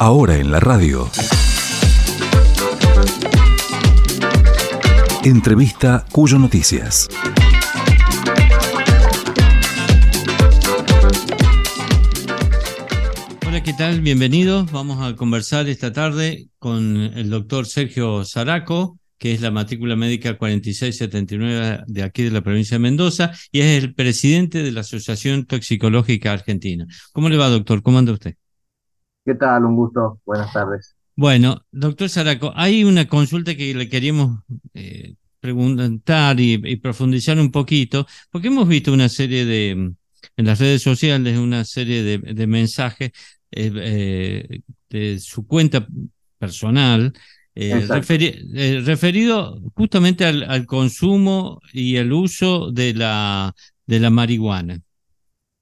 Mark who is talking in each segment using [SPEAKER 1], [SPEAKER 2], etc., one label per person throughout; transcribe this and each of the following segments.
[SPEAKER 1] Ahora en la radio. Entrevista Cuyo Noticias.
[SPEAKER 2] Hola, ¿qué tal? Bienvenidos. Vamos a conversar esta tarde con el doctor Sergio Zaraco, que es la matrícula médica 4679 de aquí de la provincia de Mendoza y es el presidente de la Asociación Toxicológica Argentina. ¿Cómo le va, doctor? ¿Cómo anda usted?
[SPEAKER 3] ¿Qué tal? Un gusto. Buenas tardes.
[SPEAKER 2] Bueno, doctor Zaraco, hay una consulta que le queríamos eh, preguntar y, profundizar un poquito, porque hemos visto una serie de, en las redes sociales, una serie de, mensajes eh, eh, de su cuenta personal eh, referido justamente al, consumo y el uso de la, de la marihuana.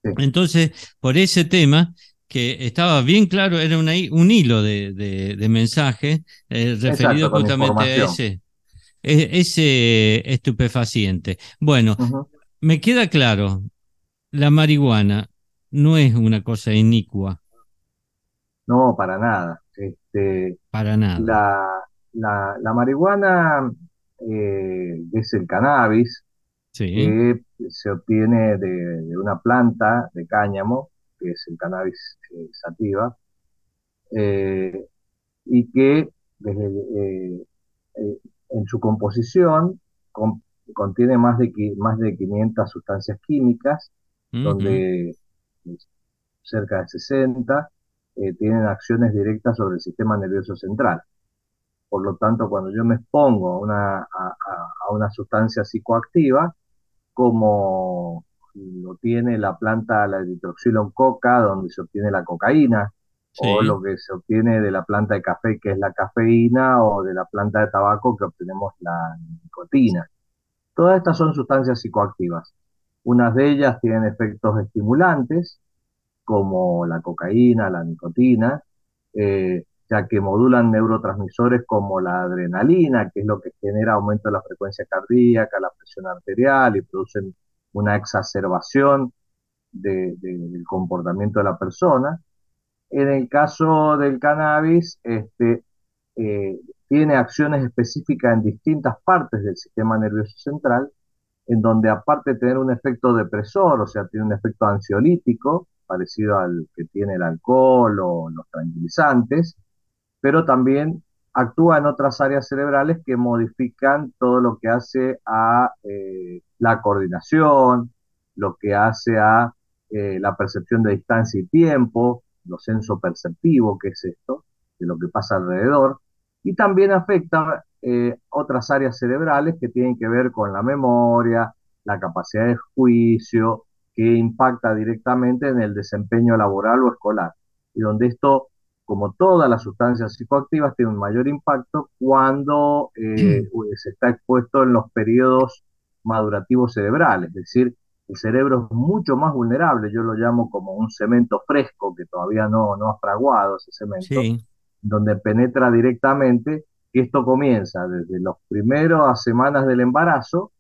[SPEAKER 2] Entonces, por ese tema, que estaba bien claro, era un hilo de, de, mensaje referido justamente a ese, e, ese estupefaciente. Bueno, me queda claro, la marihuana no es una cosa inicua.
[SPEAKER 3] No, para nada. Este,
[SPEAKER 2] para nada.
[SPEAKER 3] La, la, marihuana eh, es el cannabis que se obtiene de, una planta de cáñamo, que es el cannabis eh, sativa, eh, y que desde, en su composición contiene más de, más de 500 sustancias químicas, donde cerca de 60 eh, tienen acciones directas sobre el sistema nervioso central. Por lo tanto, cuando yo me expongo a una, a, una sustancia psicoactiva, como lo tiene la planta, la coca, donde se obtiene la cocaína, o lo que se obtiene de la planta de café, que es la cafeína, o de la planta de tabaco, que obtenemos la nicotina. Todas estas son sustancias psicoactivas. Unas de ellas tienen efectos estimulantes, como la cocaína, la nicotina, eh, ya que modulan neurotransmisores como la adrenalina, que es lo que genera aumento de la frecuencia cardíaca, la presión arterial y producen una exacerbación del comportamiento de la persona. En el caso del cannabis, este, eh, tiene acciones específicas en distintas partes del sistema nervioso central, en donde aparte de tener un efecto depresor, o sea, tiene un efecto ansiolítico, parecido al que tiene el alcohol o los tranquilizantes, pero también actúa en otras áreas cerebrales que modifican todo lo que hace a eh, la coordinación, lo que hace a eh, la percepción de distancia y tiempo, lo senso perceptivo, que es esto, de lo que pasa alrededor, y también afecta eh, otras áreas cerebrales que tienen que ver con la memoria, la capacidad de juicio, que impacta directamente en el desempeño laboral o escolar, y donde esto, como todas las sustancias psicoactivas, tiene un mayor impacto cuando eh, se está expuesto en los periodos madurativos cerebrales, es decir, el cerebro es mucho más vulnerable, yo lo llamo como un cemento fresco que todavía no, no ha fraguado ese cemento, donde penetra directamente, y esto comienza desde las primeras semanas del embarazo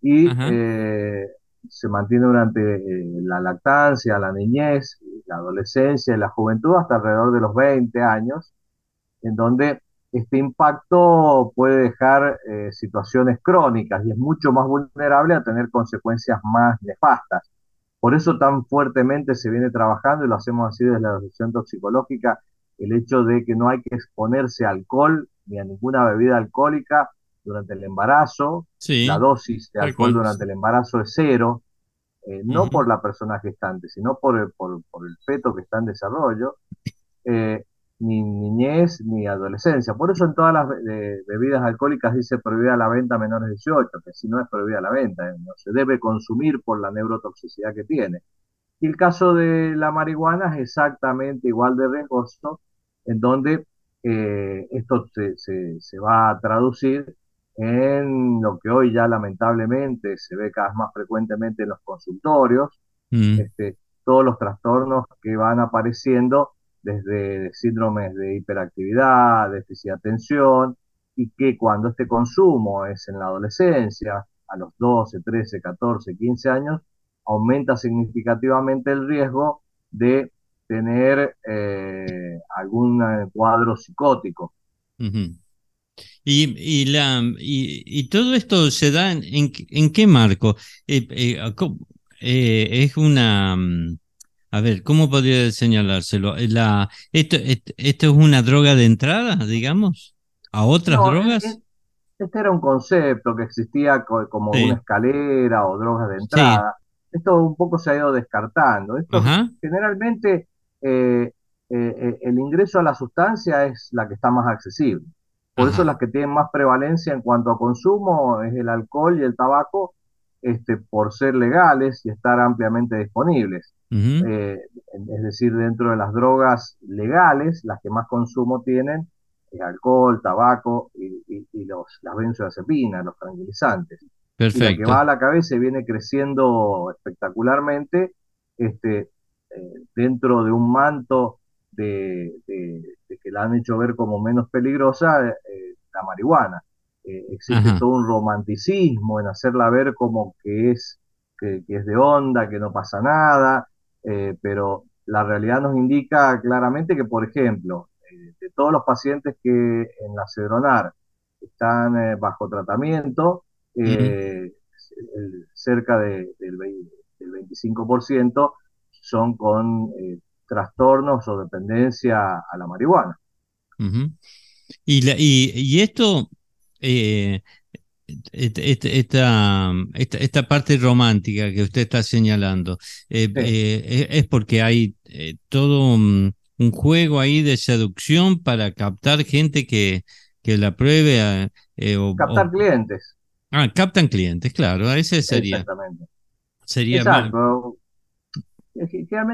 [SPEAKER 3] y eh, se mantiene durante eh, la lactancia, la niñez, la adolescencia y la juventud hasta alrededor de los 20 años, en donde este impacto puede dejar eh, situaciones crónicas y es mucho más vulnerable a tener consecuencias más nefastas. Por eso tan fuertemente se viene trabajando, y lo hacemos así desde la Asociación Toxicológica, el hecho de que no hay que exponerse a alcohol ni a ninguna bebida alcohólica durante el embarazo. La dosis de alcohol durante el embarazo es cero, eh, no por la persona gestante, sino por el, por, el feto que está en desarrollo. Eh, ni niñez ni adolescencia. Por eso en todas las bebidas alcohólicas dice prohibida la venta a menores de 18, que si no es prohibida la venta, eh, no se debe consumir por la neurotoxicidad que tiene. Y el caso de la marihuana es exactamente igual de riesgoso, en donde eh, esto se, se, va a traducir en lo que hoy ya lamentablemente se ve cada vez más frecuentemente en los consultorios, mm. este, todos los trastornos que van apareciendo desde síndromes de hiperactividad, déficit de atención, y que cuando este consumo es en la adolescencia, a los 12, 13, 14, 15 años, aumenta significativamente el riesgo de tener eh, algún eh, cuadro psicótico.
[SPEAKER 2] Y, y, la, y, todo esto se da en, en, qué marco? Eh, es una... Mm, a ver, ¿cómo podría señalárselo? La, esto, ¿Esto es una droga de entrada, digamos? ¿A otras drogas?
[SPEAKER 3] este era un concepto que existía como una escalera o drogas de entrada. Esto un poco se ha ido descartando. Esto generalmente eh, eh, el ingreso a la sustancia es la que está más accesible. Por eso las que tienen más prevalencia en cuanto a consumo es el alcohol y el tabaco, este, por ser legales y estar ampliamente disponibles. Eh, es decir, dentro de las drogas legales, las que más consumo tienen es alcohol, tabaco y, los, las benzodiazepinas, los tranquilizantes. Perfecto. Y la que va a la cabeza y viene creciendo espectacularmente este, eh, dentro de un manto de, la han hecho ver como menos peligrosa, eh, la marihuana. Eh, existe todo un romanticismo en hacerla ver como que es, que, es de onda, que no pasa nada, pero la realidad nos indica claramente que, por ejemplo, de todos los pacientes que en la Cedronar están bajo tratamiento, cerca del, del 25% son con eh, trastornos o dependencia a la marihuana.
[SPEAKER 2] Y, y, esto, eh, esta, esta, parte romántica que usted está señalando, eh, es porque hay todo un, juego ahí de seducción para captar gente que, que la pruebe.
[SPEAKER 3] o, captar clientes.
[SPEAKER 2] Ah, captan clientes, claro, ese sería.
[SPEAKER 3] Exactamente.
[SPEAKER 2] Sería Exacto.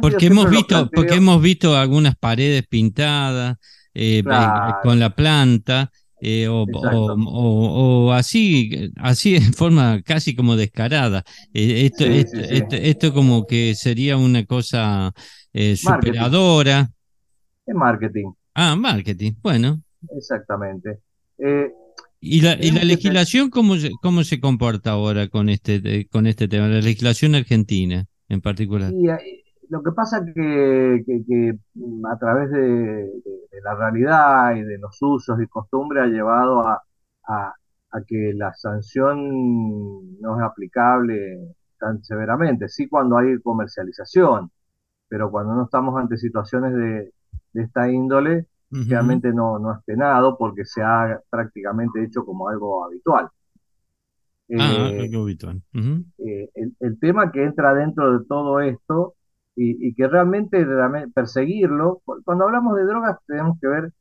[SPEAKER 2] Porque hemos visto, porque hemos visto algunas paredes pintadas eh, eh, con la planta. Eh, o, así, así en forma casi como descarada. esto, esto, como que sería una cosa superadora.
[SPEAKER 3] Es marketing.
[SPEAKER 2] Ah, marketing, bueno.
[SPEAKER 3] Exactamente.
[SPEAKER 2] ¿Y la, y la legislación cómo, cómo se comporta ahora con este, con este tema? La legislación argentina en particular.
[SPEAKER 3] Eh, lo que pasa que, que, mm, a través de, la realidad y de los usos y costumbres ha llevado a, a, que la sanción no es aplicable tan severamente. Sí cuando hay comercialización, pero cuando no estamos ante situaciones de, de esta índole, realmente no, no es penado porque se ha prácticamente hecho como algo habitual.
[SPEAKER 2] Ah, eh, habitual.
[SPEAKER 3] Eh, el, tema que entra dentro de todo esto y, que realmente, perseguirlo, cuando hablamos de drogas tenemos que ver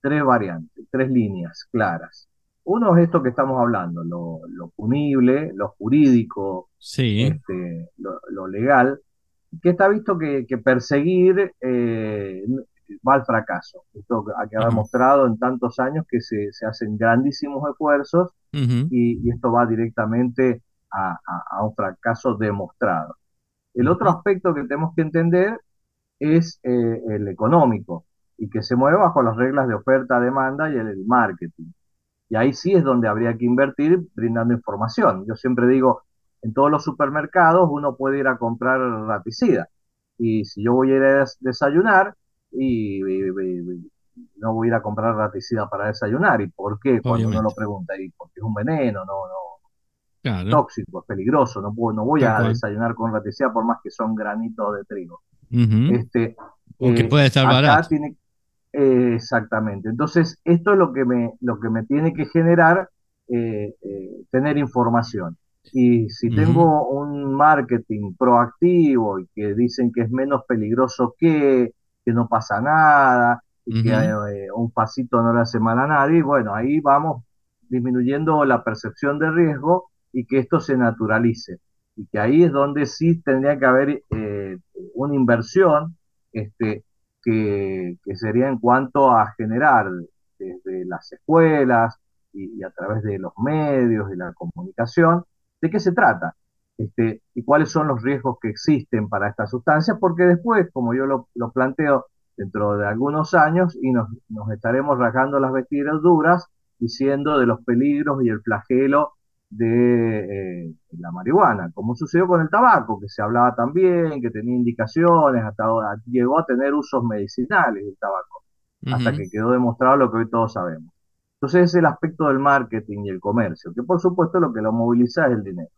[SPEAKER 3] tres variantes, tres líneas claras. Uno es esto que estamos hablando, lo, punible, lo jurídico, este, lo, legal, que está visto que, perseguir eh, va al fracaso. Esto que ha demostrado en tantos años que se, hacen grandísimos esfuerzos y, esto va directamente a, un fracaso demostrado. El otro aspecto que tenemos que entender es eh, el económico y que se mueve bajo las reglas de oferta-demanda y el marketing. Y ahí sí es donde habría que invertir brindando información. Yo siempre digo, en todos los supermercados uno puede ir a comprar raticida. Y si yo voy a ir a desayunar, y, no voy a ir a comprar raticida para desayunar. ¿Y por qué? Cuando uno lo pregunta, ¿y porque es un veneno? No, no. Tóxico, es peligroso. No, puedo, no voy a desayunar con raticida por más que son granitos de trigo.
[SPEAKER 2] este, o que eh, puede estar barato.
[SPEAKER 3] exactamente. Entonces, esto es lo que me, lo que me tiene que generar eh, eh, tener información. Y si tengo un marketing proactivo y que dicen que es menos peligroso que, que no pasa nada, y que eh, un pasito no le hace mal a nadie, bueno, ahí vamos disminuyendo la percepción de riesgo y que esto se naturalice. Y que ahí es donde sí tendría que haber eh, una inversión este, que, sería en cuanto a generar desde las escuelas y, a través de los medios y la comunicación, de qué se trata. Este, y cuáles son los riesgos que existen para estas sustancias, porque después, como yo lo, planteo, dentro de algunos años y nos, estaremos rasgando las vestiduras diciendo de los peligros y el flagelo de eh, la marihuana, como sucedió con el tabaco, que se hablaba también, que tenía indicaciones, hasta llegó a tener usos medicinales el tabaco, hasta que quedó demostrado lo que hoy todos sabemos. Entonces es el aspecto del marketing y el comercio, que por supuesto lo que lo moviliza es el dinero.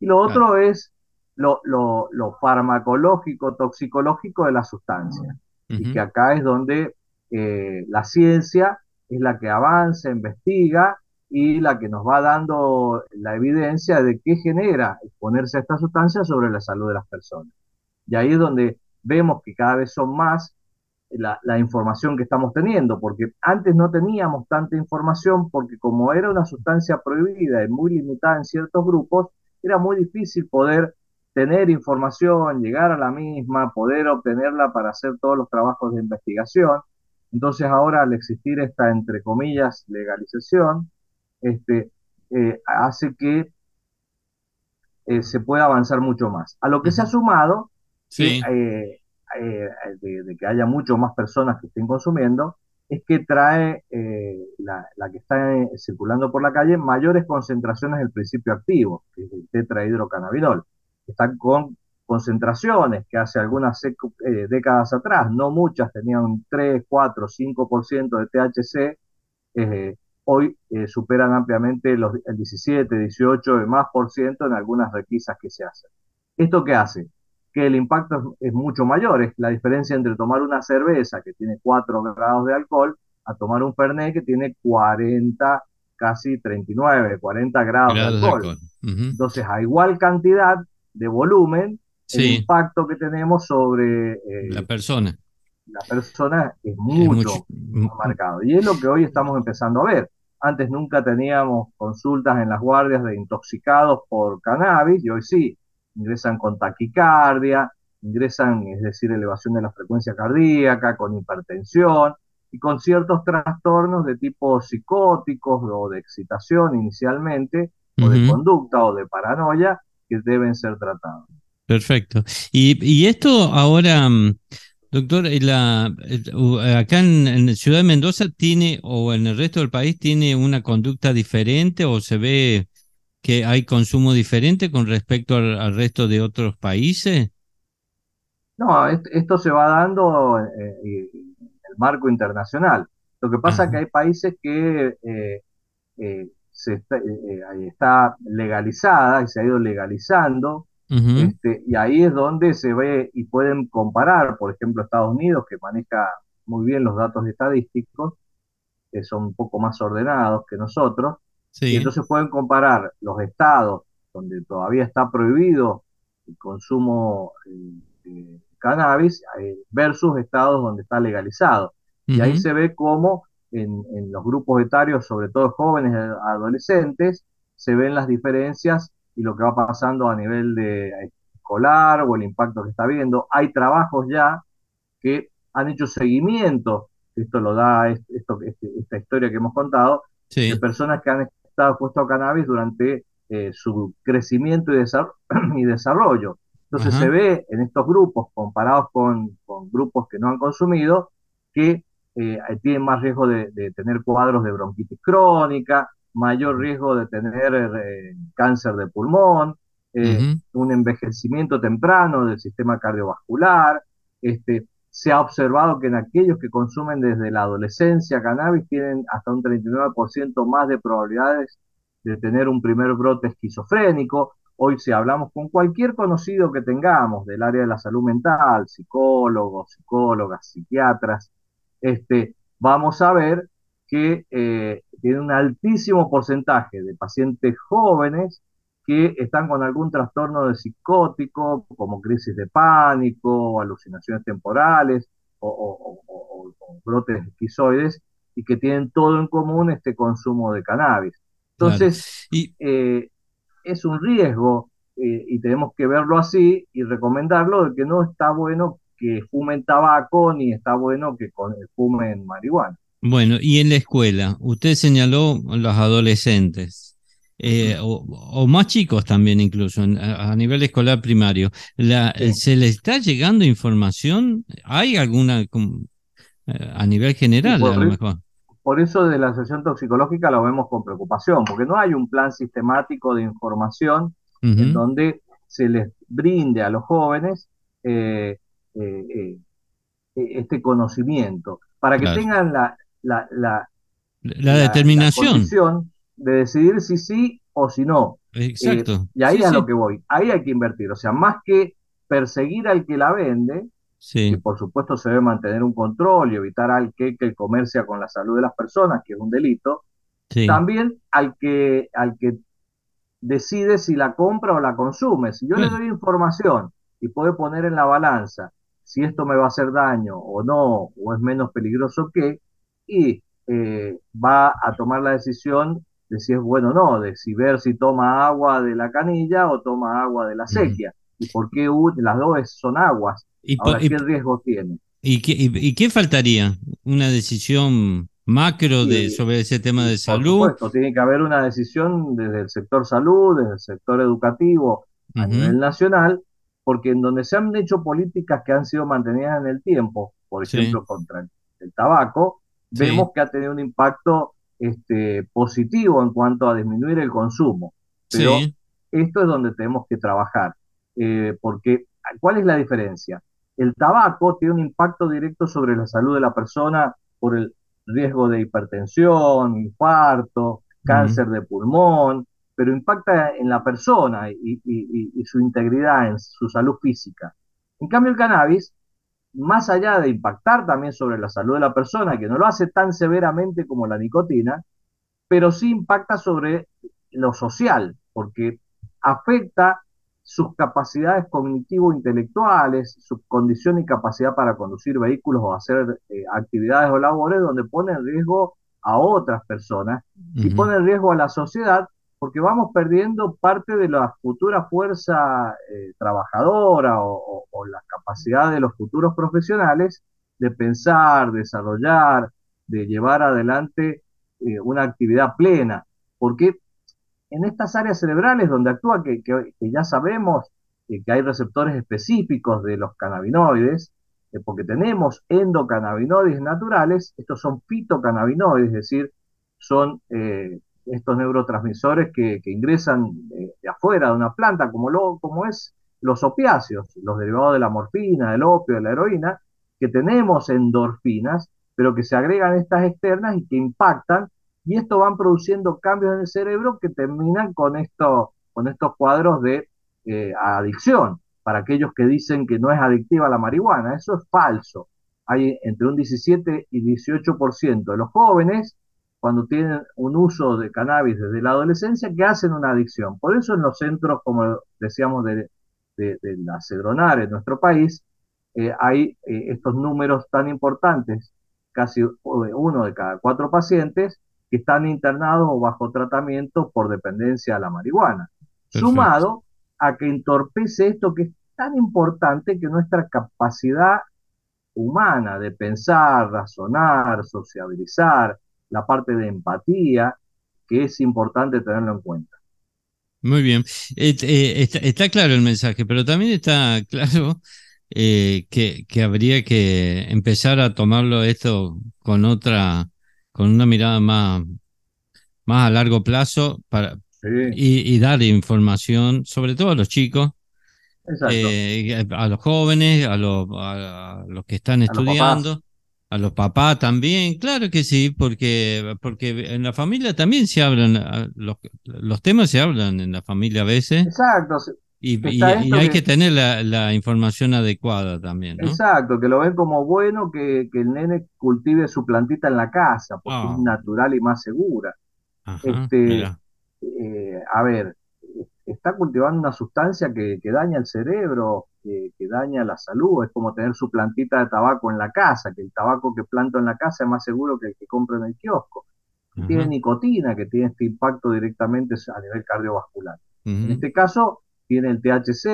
[SPEAKER 3] Y lo otro es lo, lo, farmacológico, toxicológico de la sustancia. Y que acá es donde eh, la ciencia es la que avanza, investiga y la que nos va dando la evidencia de qué genera exponerse a esta sustancia sobre la salud de las personas. Y ahí es donde vemos que cada vez son más la, la, información que estamos teniendo, porque antes no teníamos tanta información porque como era una sustancia prohibida y muy limitada en ciertos grupos, era muy difícil poder tener información, llegar a la misma, poder obtenerla para hacer todos los trabajos de investigación. Entonces ahora al existir esta, entre comillas, legalización, este, eh, hace que eh, se pueda avanzar mucho más. A lo que se ha sumado, eh, de, que haya mucho más personas que estén consumiendo, es que trae la, la, que está circulando por la calle mayores concentraciones del principio activo, que es el tetrahidrocannabinol. Están con concentraciones que hace algunas décadas atrás, no muchas, tenían 3, 4, 5% de THC, hoy eh, superan ampliamente los, el 17, 18 y más por ciento en algunas requisas que se hacen. ¿Esto qué hace? Que el impacto es, mucho mayor, es la diferencia entre tomar una cerveza que tiene 4 grados de alcohol a tomar un Fernet que tiene 40, casi 39, 40 grados, de alcohol. Entonces, a igual cantidad de volumen, el impacto que tenemos sobre
[SPEAKER 2] eh, la persona.
[SPEAKER 3] La persona es mucho, más marcado. Y es lo que hoy estamos empezando a ver. Antes nunca teníamos consultas en las guardias de intoxicados por cannabis y hoy sí, ingresan con taquicardia, ingresan, es decir, elevación de la frecuencia cardíaca, con hipertensión y con ciertos trastornos de tipo psicóticos o de excitación inicialmente, o de conducta o de paranoia, que deben ser tratados.
[SPEAKER 2] Perfecto. Y, y esto ahora, mm, Doctor, la, acá en, Ciudad de Mendoza tiene, o en el resto del país, tiene una conducta diferente o se ve que hay consumo diferente con respecto al, resto de otros países?
[SPEAKER 3] No, esto se va dando eh, en el marco internacional. Lo que pasa es que hay países que eh, eh, se está, está legalizada y se ha ido legalizando este, y ahí es donde se ve y pueden comparar, por ejemplo, Estados Unidos, que maneja muy bien los datos estadísticos, que son un poco más ordenados que nosotros, y entonces pueden comparar los estados donde todavía está prohibido el consumo de cannabis eh, versus estados donde está legalizado. Y ahí se ve cómo en, en, los grupos etarios, sobre todo jóvenes y adolescentes, se ven las diferencias y lo que va pasando a nivel de escolar o el impacto que está viendo. Hay trabajos ya que han hecho seguimiento, esto lo da esto, este, esta historia que hemos contado, de personas que han estado expuestos a cannabis durante eh, su crecimiento y, desarrollo. Entonces se ve en estos grupos, comparados con, grupos que no han consumido, que eh, tienen más riesgo de, de, tener cuadros de bronquitis crónica, mayor riesgo de tener eh, cáncer de pulmón, eh, un envejecimiento temprano del sistema cardiovascular. Este, se ha observado que en aquellos que consumen desde la adolescencia cannabis tienen hasta un 39% más de probabilidades de tener un primer brote esquizofrénico. Hoy si hablamos con cualquier conocido que tengamos del área de la salud mental, psicólogos, psicólogas, psiquiatras, este, vamos a ver que eh, tiene un altísimo porcentaje de pacientes jóvenes que están con algún trastorno de psicótico, como crisis de pánico, alucinaciones temporales o, brotes esquizoides, y que tienen todo en común este consumo de cannabis. Entonces, eh, es un riesgo eh, y tenemos que verlo así y recomendarlo de que no está bueno que fumen tabaco ni está bueno que fumen marihuana.
[SPEAKER 2] Bueno, y en la escuela, usted señaló los adolescentes, eh, o, más chicos también incluso, a, nivel escolar primario. La, ¿Se le está llegando información? ¿Hay alguna eh, a nivel general a lo mejor?
[SPEAKER 3] por eso desde la Asociación Toxicológica lo vemos con preocupación, porque no hay un plan sistemático de información en donde se les brinde a los jóvenes eh, eh, eh, este conocimiento, para que tengan la, la,
[SPEAKER 2] la, determinación.
[SPEAKER 3] de decidir si sí o si no.
[SPEAKER 2] Exacto.
[SPEAKER 3] y ahí es a lo que voy, ahí hay que invertir, o sea, más que perseguir al que la vende, y por supuesto se debe mantener un control y evitar al que, que comercia con la salud de las personas, que es un delito, también al que, al que decide si la compra o la consume. Si yo le doy información y puede poner en la balanza si esto me va a hacer daño o no, o es menos peligroso que, y eh, va a tomar la decisión de si es bueno o no, de si ver si toma agua de la canilla o toma agua de la sequía. Y por qué las dos son aguas. ¿Y Ahora, ¿qué riesgo tiene?
[SPEAKER 2] ¿Y qué, y, qué faltaría? ¿Una decisión macro de, sobre ese tema de salud?
[SPEAKER 3] Por supuesto, tiene que haber una decisión desde el sector salud, desde el sector educativo a nivel nacional, porque en donde se han hecho políticas que han sido mantenidas en el tiempo, por ejemplo, contra el, tabaco, vemos que ha tenido un impacto este, positivo en cuanto a disminuir el consumo. Pero esto es donde tenemos que trabajar, eh, porque ¿cuál es la diferencia? El tabaco tiene un impacto directo sobre la salud de la persona por el riesgo de hipertensión, infarto, cáncer de pulmón, pero impacta en la persona y, su integridad, en su salud física. En cambio, el cannabis, más allá de impactar también sobre la salud de la persona, que no lo hace tan severamente como la nicotina, pero sí impacta sobre lo social, porque afecta sus capacidades cognitivo-intelectuales, su condición y capacidad para conducir vehículos o hacer eh, actividades o labores donde pone en riesgo a otras personas y pone en riesgo a la sociedad porque vamos perdiendo parte de la futura fuerza eh, trabajadora o, la capacidad de los futuros profesionales de pensar, desarrollar, de llevar adelante eh, una actividad plena, porque en estas áreas cerebrales donde actúa, que, ya sabemos que hay receptores específicos de los cannabinoides, eh, porque tenemos endocannabinoides naturales, estos son fitocannabinoides, es decir, son eh, estos neurotransmisores que, ingresan de, afuera de una planta, como, lo, como es los opiáceos, los derivados de la morfina, del opio, de la heroína, que tenemos endorfinas, pero que se agregan estas externas y que impactan y esto van produciendo cambios en el cerebro que terminan con, esto, con estos cuadros de eh, adicción. Para aquellos que dicen que no es adictiva la marihuana, eso es falso. Hay entre un 17 y 18% de los jóvenes, cuando tienen un uso de cannabis desde la adolescencia, que hacen una adicción. Por eso en los centros, como decíamos, de, de, la cedronar en nuestro país, eh, hay eh, estos números tan importantes, casi uno de cada cuatro pacientes, que están internados o bajo tratamiento por dependencia a la marihuana. Sumado a que entorpece esto que es tan importante que nuestra capacidad humana de pensar, razonar, sociabilizar, la parte de empatía, que es importante tenerlo en cuenta.
[SPEAKER 2] Muy bien, eh, está, claro el mensaje, pero también está claro eh, que, que habría que empezar a tomarlo esto con otra con una mirada más, más a largo plazo para, y, dar información, sobre todo a los chicos, eh, a los jóvenes, a los, a, los que están estudiando. A los papás también, claro que sí, porque, porque en la familia también se hablan, los, los temas se hablan en la familia a veces.
[SPEAKER 3] Exacto,
[SPEAKER 2] y, hay que, tener la, información adecuada también, ¿no?
[SPEAKER 3] Exacto, que lo ven como bueno que, el nene cultive su plantita en la casa, porque es ah. natural y más segura. este, eh, a ver, está cultivando una sustancia que, daña el cerebro, que, daña la salud, es como tener su plantita de tabaco en la casa, que el tabaco que planto en la casa es más seguro que el que compro en el kiosco. Tiene nicotina, que tiene este impacto directamente a nivel cardiovascular. En este caso, tiene el THC,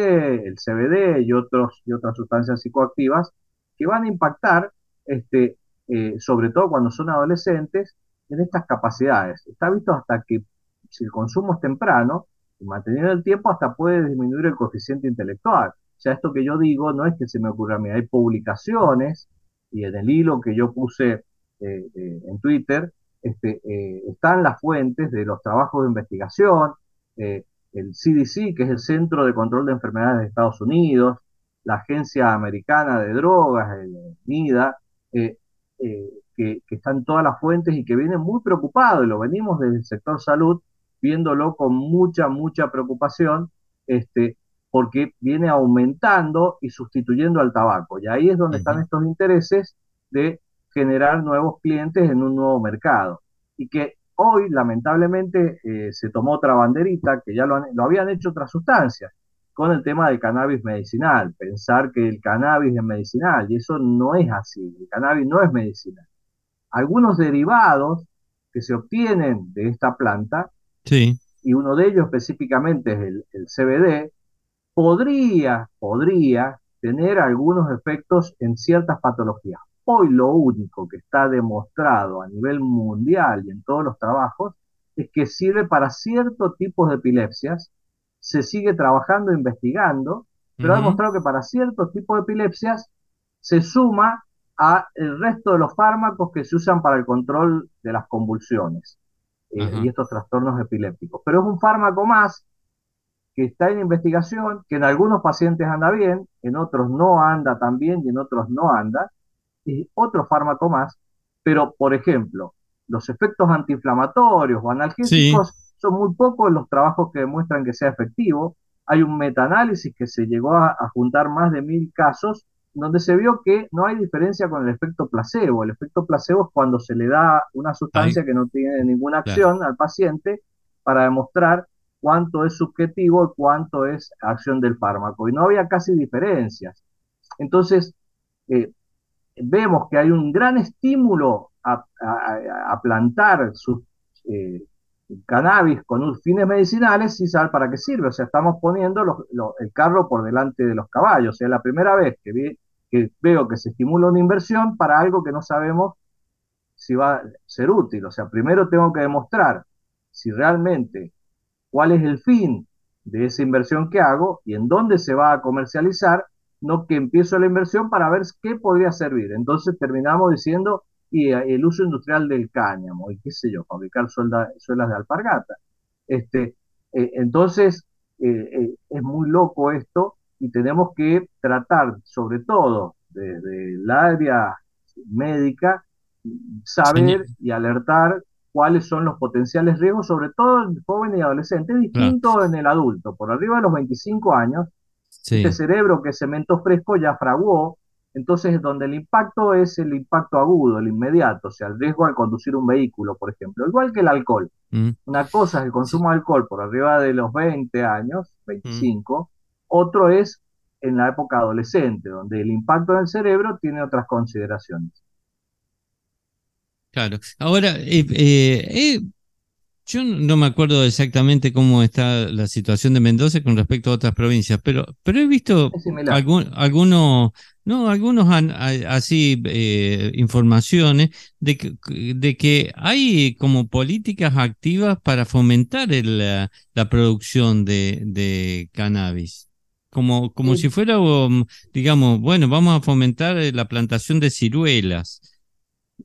[SPEAKER 3] el CBD y, otros, y otras sustancias psicoactivas que van a impactar, este, eh, sobre todo cuando son adolescentes, en estas capacidades. Está visto hasta que si el consumo es temprano, y manteniendo el tiempo, hasta puede disminuir el coeficiente intelectual. O sea, esto que yo digo no es que se me ocurra a mí, hay publicaciones y en el hilo que yo puse eh, eh, en Twitter, este, eh, están las fuentes de los trabajos de investigación, eh, el CDC, que es el Centro de Control de Enfermedades de Estados Unidos, la Agencia Americana de Drogas, el NIDA, eh, que, que, están todas las fuentes y que vienen muy preocupados, y lo venimos desde el sector salud, viéndolo con mucha, mucha preocupación, este, porque viene aumentando y sustituyendo al tabaco. Y ahí es donde están estos intereses de generar nuevos clientes en un nuevo mercado. Y que hoy, lamentablemente, eh, se tomó otra banderita, que ya lo, lo habían hecho otras sustancias, con el tema del cannabis medicinal. Pensar que el cannabis es medicinal, y eso no es así. El cannabis no es medicinal. Algunos derivados que se obtienen de esta planta,
[SPEAKER 2] sí.
[SPEAKER 3] y uno de ellos específicamente es el, el CBD, podría, podría tener algunos efectos en ciertas patologías. Hoy lo único que está demostrado a nivel mundial y en todos los trabajos es que sirve para ciertos tipos de epilepsias, se sigue trabajando, investigando, pero ha demostrado que para ciertos tipos de epilepsias se suma a el resto de los fármacos que se usan para el control de las convulsiones eh, y estos trastornos epilépticos. Pero es un fármaco más que está en investigación, que en algunos pacientes anda bien, en otros no anda tan bien y en otros no anda, y otro fármaco más, pero por ejemplo, los efectos antiinflamatorios o analgésicos son muy pocos los trabajos que demuestran que sea efectivo. Hay un metaanálisis que se llegó a, juntar más de mil casos donde se vio que no hay diferencia con el efecto placebo. El efecto placebo es cuando se le da una sustancia que no tiene ninguna acción al paciente para demostrar cuánto es subjetivo y cuánto es acción del fármaco. Y no había casi diferencias. Entonces, eh, vemos que hay un gran estímulo a, plantar sus eh, cannabis con fines medicinales y saber para qué sirve. O sea, estamos poniendo el carro por delante de los caballos. O sea, la primera vez que, que veo que se estimula una inversión para algo que no sabemos si va a ser útil. O sea, primero tengo que demostrar si realmente cuál es el fin de esa inversión que hago y en dónde se va a comercializar, no que empiezo la inversión para ver qué podría servir. Entonces terminamos diciendo y eh, el uso industrial del cáñamo y qué sé yo, fabricar suelas de alpargata. Este, eh, entonces eh, es muy loco esto y tenemos que tratar, sobre todo desde el área médica, saber y alertar cuáles son los potenciales riesgos, sobre todo en joven y adolescente, distinto en el adulto. Por arriba de los 25 años, este cerebro que es cemento fresco ya fraguó, entonces donde el impacto es el impacto agudo, el inmediato, o sea, el riesgo al conducir un vehículo, por ejemplo, igual que el alcohol. Mm. Una cosa es el consumo de alcohol por arriba de los 20 años, 25, mm. Otro es en la época adolescente, donde el impacto en el cerebro tiene otras consideraciones.
[SPEAKER 2] Claro. Ahora, eh, eh, eh, yo no me acuerdo exactamente cómo está la situación de Mendoza con respecto a otras provincias, pero, pero he visto algunos, no, algunos así informaciones de que, de que hay como políticas activas para fomentar la, producción de, cannabis. Como, como si fuera, um, digamos, bueno, vamos a fomentar la plantación de ciruelas.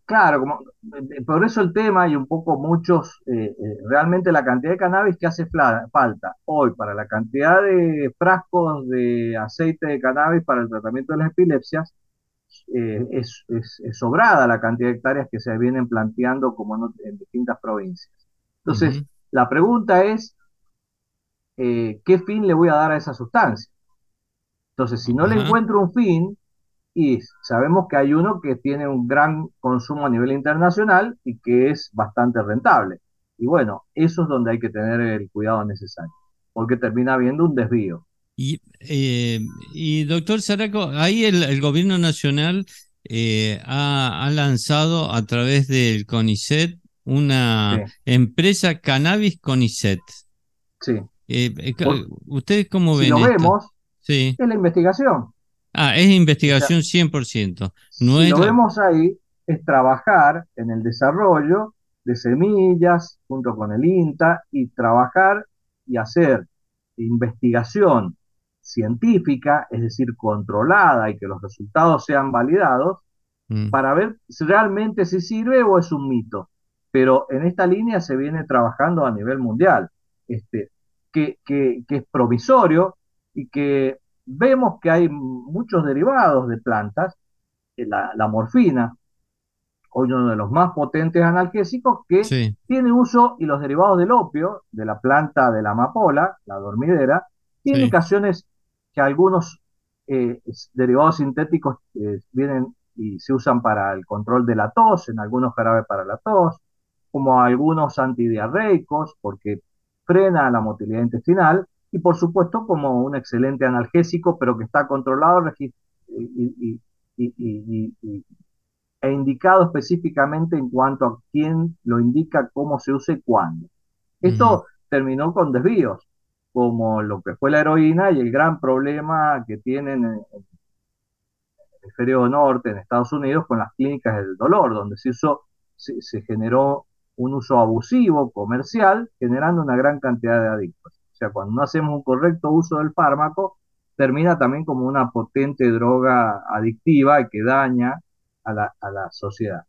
[SPEAKER 3] Claro, como, eh, por eso el tema y un poco muchos, eh, eh, realmente la cantidad de cannabis que hace falta hoy para la cantidad de frascos de aceite de cannabis para el tratamiento de las epilepsias, es, sobrada la cantidad de hectáreas que se vienen planteando como en, distintas provincias. Entonces, la pregunta es, ¿qué fin le voy a dar a esa sustancia? Entonces, si no le encuentro un fin, y sabemos que hay uno que tiene un gran consumo a nivel internacional y que es bastante rentable. Y bueno, eso es donde hay que tener el cuidado necesario, porque termina habiendo un desvío.
[SPEAKER 2] Y, eh, y doctor Saraco, ahí el, gobierno nacional eh, ha, lanzado a través del CONICET una empresa Cannabis CONICET.
[SPEAKER 3] Sí.
[SPEAKER 2] Eh, ¿Ustedes cómo ven? Si
[SPEAKER 3] lo vemos, sí. es la investigación.
[SPEAKER 2] Ah, es investigación 100%.
[SPEAKER 3] No si lo vemos ahí, es trabajar en el desarrollo de semillas junto con el INTA y trabajar y hacer investigación científica, es decir, controlada y que los resultados sean validados, mm. para ver si realmente si sirve o es un mito. pero en esta línea se viene trabajando a nivel mundial, este, que, que, es provisorio y que vemos que hay muchos derivados de plantas, eh, la, la morfina, hoy uno de los más potentes analgésicos, que tiene uso y los derivados del opio, de la planta de la amapola, la dormidera, tiene indicaciones que algunos eh, derivados sintéticos eh, vienen y se usan para el control de la tos, en algunos jarabes para la tos, como algunos antidiarreicos, porque frena la motilidad intestinal, y por supuesto como un excelente analgésico, pero que está controlado y, e indicado específicamente en cuanto a quién lo indica, cómo se usa y cuándo. Esto terminó con desvíos, como lo que fue la heroína y el gran problema que tienen en, el hemisferio norte, en Estados Unidos, con las clínicas del dolor, donde se, usó, se, generó un uso abusivo, comercial, generando una gran cantidad de adictos. O sea, cuando no hacemos un correcto uso del fármaco, termina también como una potente droga adictiva que daña a la, sociedad.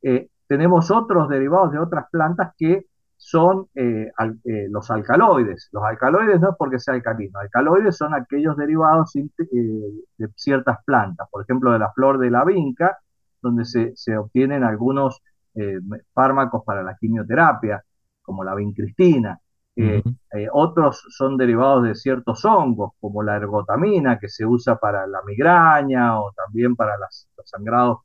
[SPEAKER 3] Eh, tenemos otros derivados de otras plantas que son eh, eh, los alcaloides. Los alcaloides no es porque sea alcalino, alcaloides son aquellos derivados de ciertas plantas, por ejemplo de la flor de la vinca, donde se, se obtienen algunos fármacos para la quimioterapia, como la vincristina. Otros son derivados de ciertos hongos, como la ergotamina, que se usa para la migraña o también para los sangrados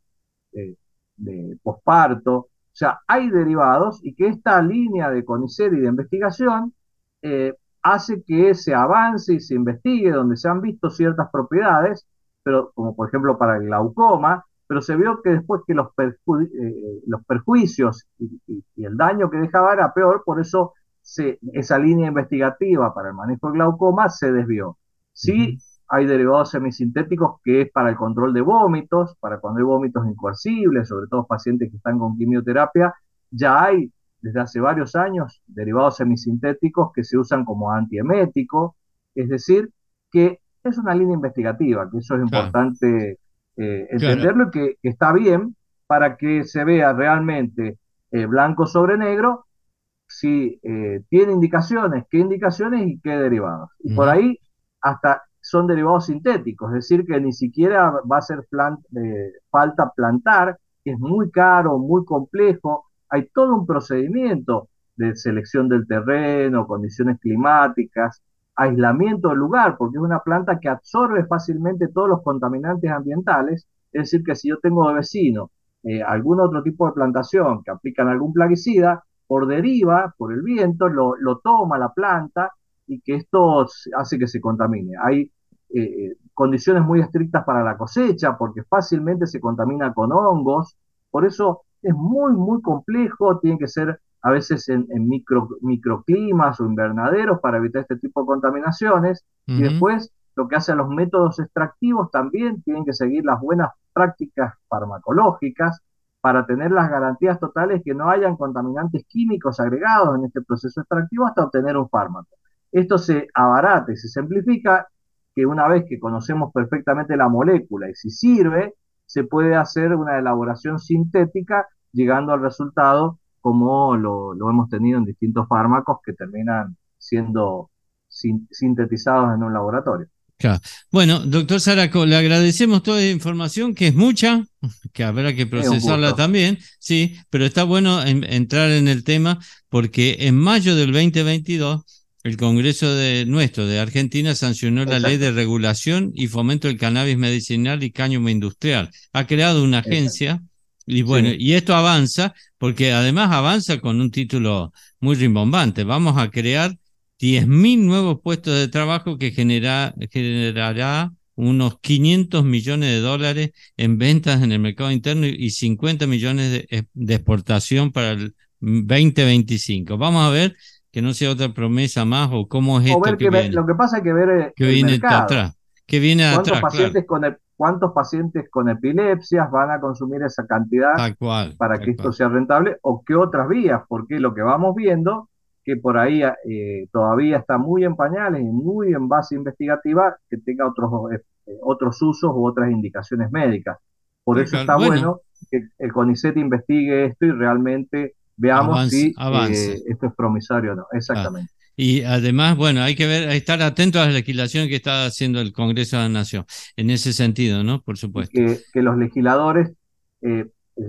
[SPEAKER 3] de posparto. O sea, hay derivados y que esta línea de CONICET y de investigación eh, hace que se avance y se investigue donde se han visto ciertas propiedades, pero como por ejemplo para el glaucoma, pero se vio que después que los, eh, los perjuicios y, el daño que dejaba era peor, por eso esa línea investigativa para el manejo del glaucoma se desvió. Sí, hay derivados semisintéticos que es para el control de vómitos, para cuando hay vómitos incoercibles, sobre todo pacientes que están con quimioterapia. Ya hay desde hace varios años derivados semisintéticos que se usan como antiemético, es decir, que es una línea investigativa, que eso es importante eh, entenderlo y que, está bien para que se vea realmente eh, blanco sobre negro si eh, tiene indicaciones, qué indicaciones y qué derivados. Y por ahí hasta son derivados sintéticos, es decir, que ni siquiera va a ser eh, falta plantar, que es muy caro, muy complejo, hay todo un procedimiento de selección del terreno, condiciones climáticas, aislamiento del lugar, porque es una planta que absorbe fácilmente todos los contaminantes ambientales, es decir, que si yo tengo de vecino eh, algún otro tipo de plantación que aplican algún plaguicida, por deriva, por el viento, lo, lo toma la planta y que esto hace que se contamine. Hay eh, eh, condiciones muy estrictas para la cosecha, porque fácilmente se contamina con hongos, por eso es muy, muy complejo, tiene que ser a veces en, micro, microclimas o invernaderos para evitar este tipo de contaminaciones, y después lo que hacen los métodos extractivos también tienen que seguir las buenas prácticas farmacológicas para tener las garantías totales que no hayan contaminantes químicos agregados en este proceso extractivo hasta obtener un fármaco. Esto se abarata y se simplifica que una vez que conocemos perfectamente la molécula y si sirve, se puede hacer una elaboración sintética llegando al resultado como lo, hemos tenido en distintos fármacos que terminan siendo sintetizados en un laboratorio.
[SPEAKER 2] Bueno, doctor Zaraco, le agradecemos toda la información, que es mucha, que habrá que procesarla también, sí, pero está bueno entrar en el tema porque en mayo del 2022 el Congreso de nuestro de Argentina sancionó la ley de regulación y fomento del cannabis medicinal y cáñamo industrial. Ha creado una agencia y bueno, y esto avanza porque además avanza con un título muy rimbombante. Vamos a crear 10.000 nuevos puestos de trabajo que generará unos 500 millones de dólares en ventas en el mercado interno y 50 millones de, de exportación para el 2025. Vamos a ver que no sea otra promesa más o cómo es esto que,
[SPEAKER 3] Lo que pasa es que ver eh,
[SPEAKER 2] que viene atrás, que viene
[SPEAKER 3] ¿Cuántos
[SPEAKER 2] atrás,
[SPEAKER 3] pacientes con cuántos pacientes con epilepsias van a consumir esa cantidad para que esto sea rentable o qué otras vías, porque lo que vamos viendo que por ahí eh, todavía está muy en pañales y muy en base investigativa que tenga otros eh, otros usos u otras indicaciones médicas. Por eso está bueno. que el CONICET investigue esto y realmente veamos si eh, esto es promisorio o no. Exactamente.
[SPEAKER 2] Y además, bueno, hay que ver, estar atento a la legislación que está haciendo el Congreso de la Nación, en ese sentido, ¿no? Por supuesto.
[SPEAKER 3] Que, los legisladores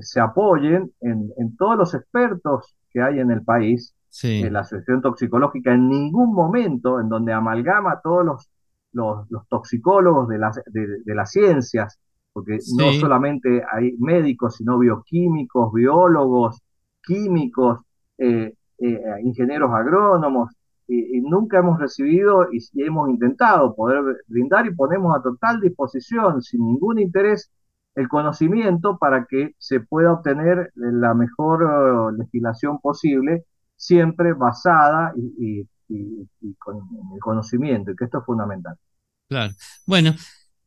[SPEAKER 3] se apoyen en, todos los expertos que hay en el país, en la Asociación Toxicológica, en ningún momento en donde amalgama todos los, los, toxicólogos de las, de, las ciencias, porque no solamente hay médicos, sino bioquímicos, biólogos, químicos, eh, eh, ingenieros agrónomos, y, nunca hemos recibido y, hemos intentado poder brindar y ponemos a total disposición, sin ningún interés, el conocimiento para que se pueda obtener la mejor eh, legislación posible, siempre basada y, con el conocimiento, y que esto es fundamental.
[SPEAKER 2] Claro. Bueno,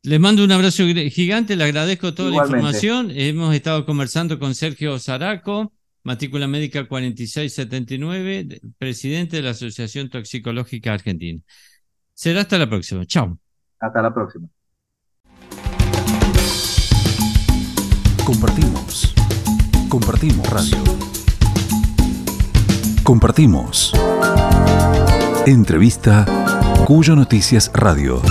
[SPEAKER 2] les mando un abrazo gigante, le agradezco toda la información. Hemos estado conversando con Sergio Zaraco matrícula médica 4679, presidente de la Asociación Toxicológica Argentina. Será hasta la próxima. Chao.
[SPEAKER 3] Hasta la próxima.
[SPEAKER 1] Compartimos. Compartimos radio. Compartimos. Entrevista Cuyo Noticias Radio.